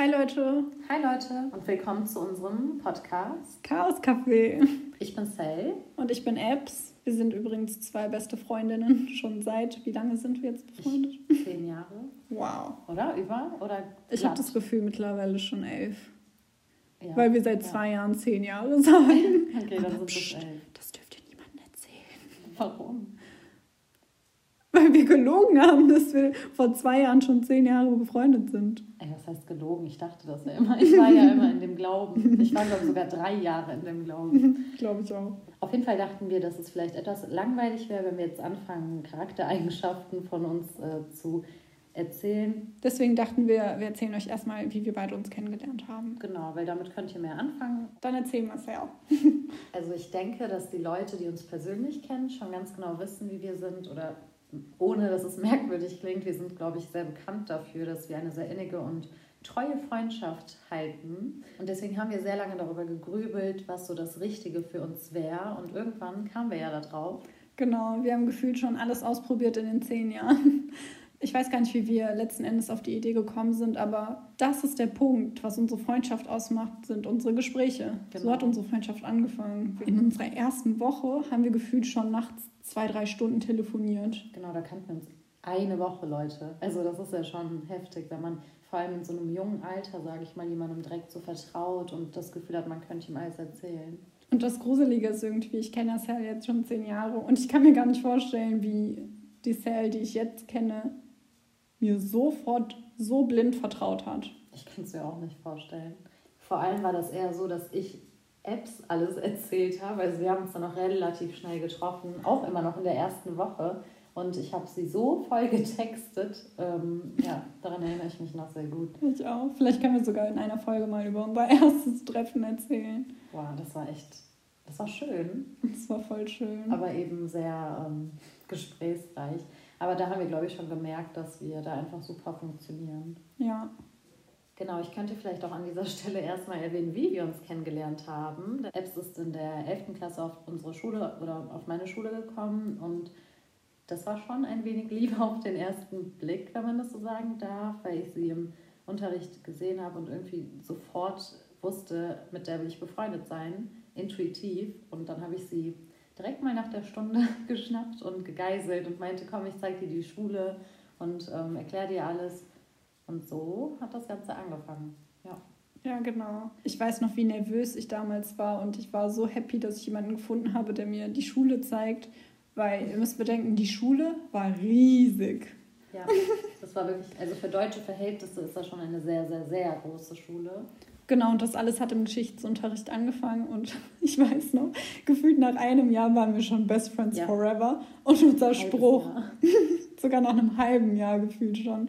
Hi Leute. Hi Leute und willkommen zu unserem Podcast Chaos Café. Ich bin Sel. Und ich bin Ebs. Wir sind übrigens zwei beste Freundinnen. Schon seit, wie lange sind wir jetzt befreundet? Ich, zehn Jahre. Wow. Oder? Über? Oder ich habe das Gefühl mittlerweile schon elf. Ja, Weil wir seit ja. zwei Jahren zehn Jahre sagen. okay, dann sind es elf. Das dürft ihr niemandem erzählen. Warum? Weil wir gelogen haben, dass wir vor zwei Jahren schon zehn Jahre befreundet sind. Ey, was heißt gelogen? Ich dachte das ja immer. Ich war ja immer in dem Glauben. Ich war, glaube ich, sogar drei Jahre in dem Glauben. glaube ich auch. Auf jeden Fall dachten wir, dass es vielleicht etwas langweilig wäre, wenn wir jetzt anfangen, Charaktereigenschaften von uns äh, zu erzählen. Deswegen dachten wir, wir erzählen euch erstmal, wie wir beide uns kennengelernt haben. Genau, weil damit könnt ihr mehr anfangen. Dann erzählen wir es ja auch. also ich denke, dass die Leute, die uns persönlich kennen, schon ganz genau wissen, wie wir sind oder ohne dass es merkwürdig klingt, wir sind, glaube ich, sehr bekannt dafür, dass wir eine sehr innige und treue Freundschaft halten. Und deswegen haben wir sehr lange darüber gegrübelt, was so das Richtige für uns wäre. Und irgendwann kamen wir ja da drauf. Genau, wir haben gefühlt schon alles ausprobiert in den zehn Jahren. Ich weiß gar nicht, wie wir letzten Endes auf die Idee gekommen sind, aber das ist der Punkt, was unsere Freundschaft ausmacht, sind unsere Gespräche. Genau. So hat unsere Freundschaft angefangen. In unserer ersten Woche haben wir gefühlt schon nachts zwei, drei Stunden telefoniert. Genau, da kannten wir uns eine Woche, Leute. Also das ist ja schon heftig, wenn man vor allem in so einem jungen Alter, sage ich mal, jemandem direkt so vertraut und das Gefühl hat, man könnte ihm alles erzählen. Und das Gruselige ist irgendwie, ich kenne das Sal jetzt schon zehn Jahre und ich kann mir gar nicht vorstellen, wie die Sal, die ich jetzt kenne, mir sofort so blind vertraut hat. Ich kann es mir auch nicht vorstellen. Vor allem war das eher so, dass ich Apps alles erzählt habe. Also wir haben uns dann auch relativ schnell getroffen, auch immer noch in der ersten Woche. Und ich habe sie so voll getextet. Ähm, ja, daran erinnere ich mich noch sehr gut. Ich auch. Vielleicht können wir sogar in einer Folge mal über unser erstes Treffen erzählen. Boah, das war echt, das war schön. Das war voll schön. Aber eben sehr ähm, gesprächsreich. Aber da haben wir, glaube ich, schon gemerkt, dass wir da einfach super funktionieren. Ja. Genau, ich könnte vielleicht auch an dieser Stelle erstmal erwähnen, wie wir uns kennengelernt haben. Der Ebbs ist in der 11. Klasse auf unsere Schule oder auf meine Schule gekommen und das war schon ein wenig Liebe auf den ersten Blick, wenn man das so sagen darf, weil ich sie im Unterricht gesehen habe und irgendwie sofort wusste, mit der will ich befreundet sein, intuitiv. Und dann habe ich sie direkt mal nach der Stunde geschnappt und gegeißelt und meinte, komm, ich zeige dir die Schule und ähm, erkläre dir alles. Und so hat das Ganze angefangen. Ja. Ja, genau. Ich weiß noch, wie nervös ich damals war und ich war so happy, dass ich jemanden gefunden habe, der mir die Schule zeigt, weil ihr müsst bedenken, die Schule war riesig. Ja, das war wirklich, also für deutsche Verhältnisse ist das schon eine sehr, sehr, sehr große Schule. Genau, und das alles hat im Geschichtsunterricht angefangen und ich weiß noch, gefühlt nach einem Jahr waren wir schon Best Friends ja. Forever und unser Spruch, sogar nach einem halben Jahr gefühlt schon,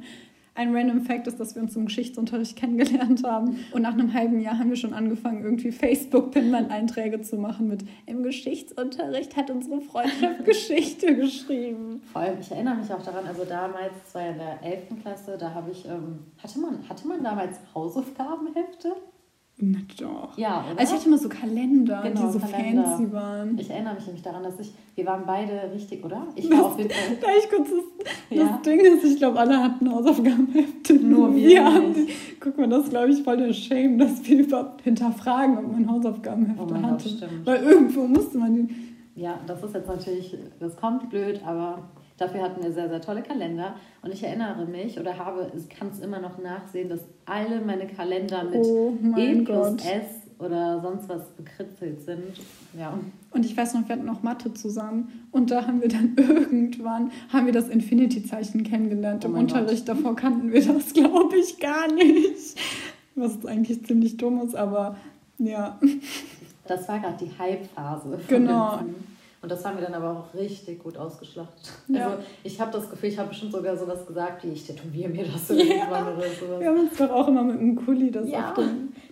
ein random Fact ist, dass wir uns im Geschichtsunterricht kennengelernt haben. Und nach einem halben Jahr haben wir schon angefangen, irgendwie Facebook-Pinwand-Einträge zu machen mit Im Geschichtsunterricht hat unsere Freundschaft Geschichte geschrieben. Vor allem, ich erinnere mich auch daran, also damals, das war ja in der 11. Klasse, da habe ich, ähm, hatte, man, hatte man damals Hausaufgabenhefte? Na doch. Ja, oder? Also ich hatte immer so Kalender, genau, die so Kalender. fancy waren. Ich erinnere mich nämlich daran, dass ich, wir waren beide richtig, oder? Ich war auf jeden Fall. Da ich kurz das, ja. das Ding ist, ich glaube, alle hatten Hausaufgabenhefte. Nur wir. Ja, guck mal, das ist, glaube ich, voll der Shame, dass wir überhaupt hinterfragen, ob man Hausaufgabenhefte oh hatte. Gott, Weil irgendwo musste man die. Ja, das ist jetzt natürlich, das kommt blöd, aber Dafür hatten wir sehr, sehr tolle Kalender. Und ich erinnere mich oder habe, ich kann es immer noch nachsehen, dass alle meine Kalender mit oh E plus Gott. S oder sonst was bekritzelt sind. Ja. Und ich weiß noch, wir hatten noch Mathe zusammen und da haben wir dann irgendwann, haben wir das Infinity-Zeichen kennengelernt oh im Unterricht. Gott. Davor kannten wir das, glaube ich, gar nicht. Was eigentlich ziemlich dumm ist, aber ja. Das war gerade die Hype-Phase. Genau. Und das haben wir dann aber auch richtig gut ausgeschlachtet. Ja. Also ich habe das Gefühl, ich habe bestimmt sogar sowas gesagt, wie ich tätowiere mir das ja. irgendwann oder sowas. Wir haben uns doch auch immer mit einem Kuli das ja.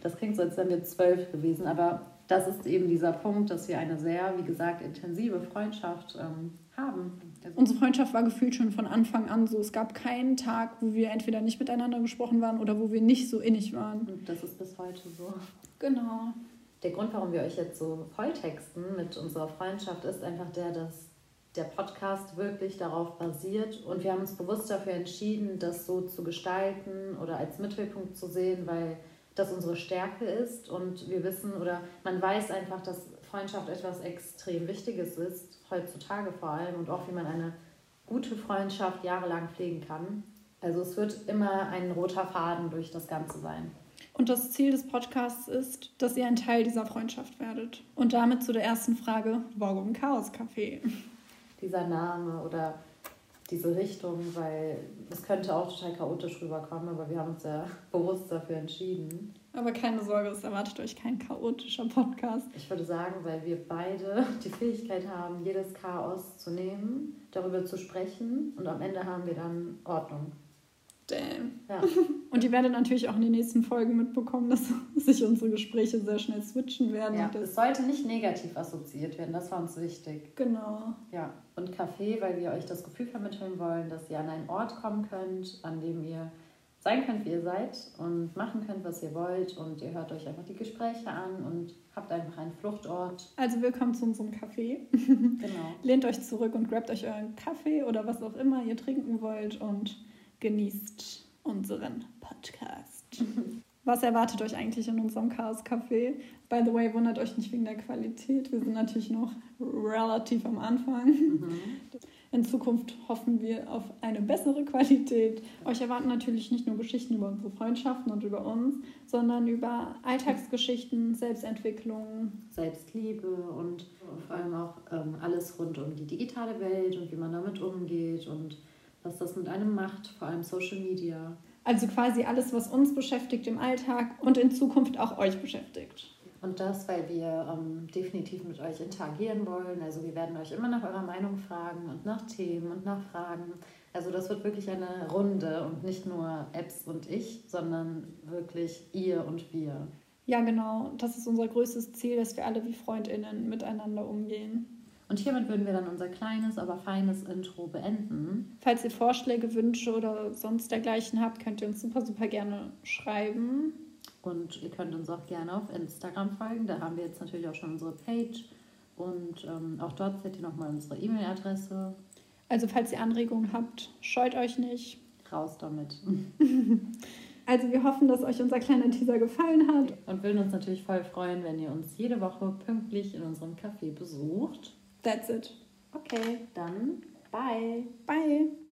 Das klingt so, als wären wir zwölf gewesen, aber das ist eben dieser Punkt, dass wir eine sehr, wie gesagt, intensive Freundschaft ähm, haben. Also Unsere Freundschaft war gefühlt schon von Anfang an so. Es gab keinen Tag, wo wir entweder nicht miteinander gesprochen waren oder wo wir nicht so innig waren. Und das ist bis heute so. Genau der Grund, warum wir euch jetzt so volltexten mit unserer Freundschaft, ist einfach der, dass der Podcast wirklich darauf basiert. Und wir haben uns bewusst dafür entschieden, das so zu gestalten oder als Mittelpunkt zu sehen, weil das unsere Stärke ist. Und wir wissen oder man weiß einfach, dass Freundschaft etwas extrem Wichtiges ist, heutzutage vor allem, und auch wie man eine gute Freundschaft jahrelang pflegen kann. Also es wird immer ein roter Faden durch das Ganze sein. Und das Ziel des Podcasts ist, dass ihr ein Teil dieser Freundschaft werdet. Und damit zu der ersten Frage, warum Chaos Café? Dieser Name oder diese Richtung, weil es könnte auch total chaotisch rüberkommen, aber wir haben uns ja bewusst dafür entschieden. Aber keine Sorge, es erwartet euch kein chaotischer Podcast. Ich würde sagen, weil wir beide die Fähigkeit haben, jedes Chaos zu nehmen, darüber zu sprechen und am Ende haben wir dann Ordnung. Damn. Ja. Und ihr werdet natürlich auch in den nächsten Folgen mitbekommen, dass sich unsere Gespräche sehr schnell switchen werden. Ja, es sollte nicht negativ assoziiert werden, das war uns wichtig. Genau. Ja, und Café, weil wir euch das Gefühl vermitteln wollen, dass ihr an einen Ort kommen könnt, an dem ihr sein könnt, wie ihr seid und machen könnt, was ihr wollt. Und ihr hört euch einfach die Gespräche an und habt einfach einen Fluchtort. Also willkommen zu unserem Café. Genau. Lehnt euch zurück und grabt euch euren Kaffee oder was auch immer ihr trinken wollt und genießt unseren Podcast. Was erwartet euch eigentlich in unserem Chaos Café? By the way, wundert euch nicht wegen der Qualität. Wir sind natürlich noch relativ am Anfang. Mhm. In Zukunft hoffen wir auf eine bessere Qualität. Euch erwarten natürlich nicht nur Geschichten über unsere Freundschaften und über uns, sondern über Alltagsgeschichten, Selbstentwicklung, Selbstliebe und vor allem auch ähm, alles rund um die digitale Welt und wie man damit umgeht und was das mit einem macht, vor allem Social Media. Also quasi alles, was uns beschäftigt im Alltag und in Zukunft auch euch beschäftigt. Und das, weil wir ähm, definitiv mit euch interagieren wollen. Also wir werden euch immer nach eurer Meinung fragen und nach Themen und nach Fragen. Also das wird wirklich eine Runde und nicht nur Apps und ich, sondern wirklich ihr und wir. Ja, genau. Das ist unser größtes Ziel, dass wir alle wie Freundinnen miteinander umgehen. Und hiermit würden wir dann unser kleines, aber feines Intro beenden. Falls ihr Vorschläge, Wünsche oder sonst dergleichen habt, könnt ihr uns super, super gerne schreiben. Und ihr könnt uns auch gerne auf Instagram folgen. Da haben wir jetzt natürlich auch schon unsere Page. Und ähm, auch dort seht ihr nochmal unsere E-Mail-Adresse. Also falls ihr Anregungen habt, scheut euch nicht. Raus damit. Also wir hoffen, dass euch unser kleiner Teaser gefallen hat. Und würden uns natürlich voll freuen, wenn ihr uns jede Woche pünktlich in unserem Café besucht. That's it. Okay, dann bye. Bye.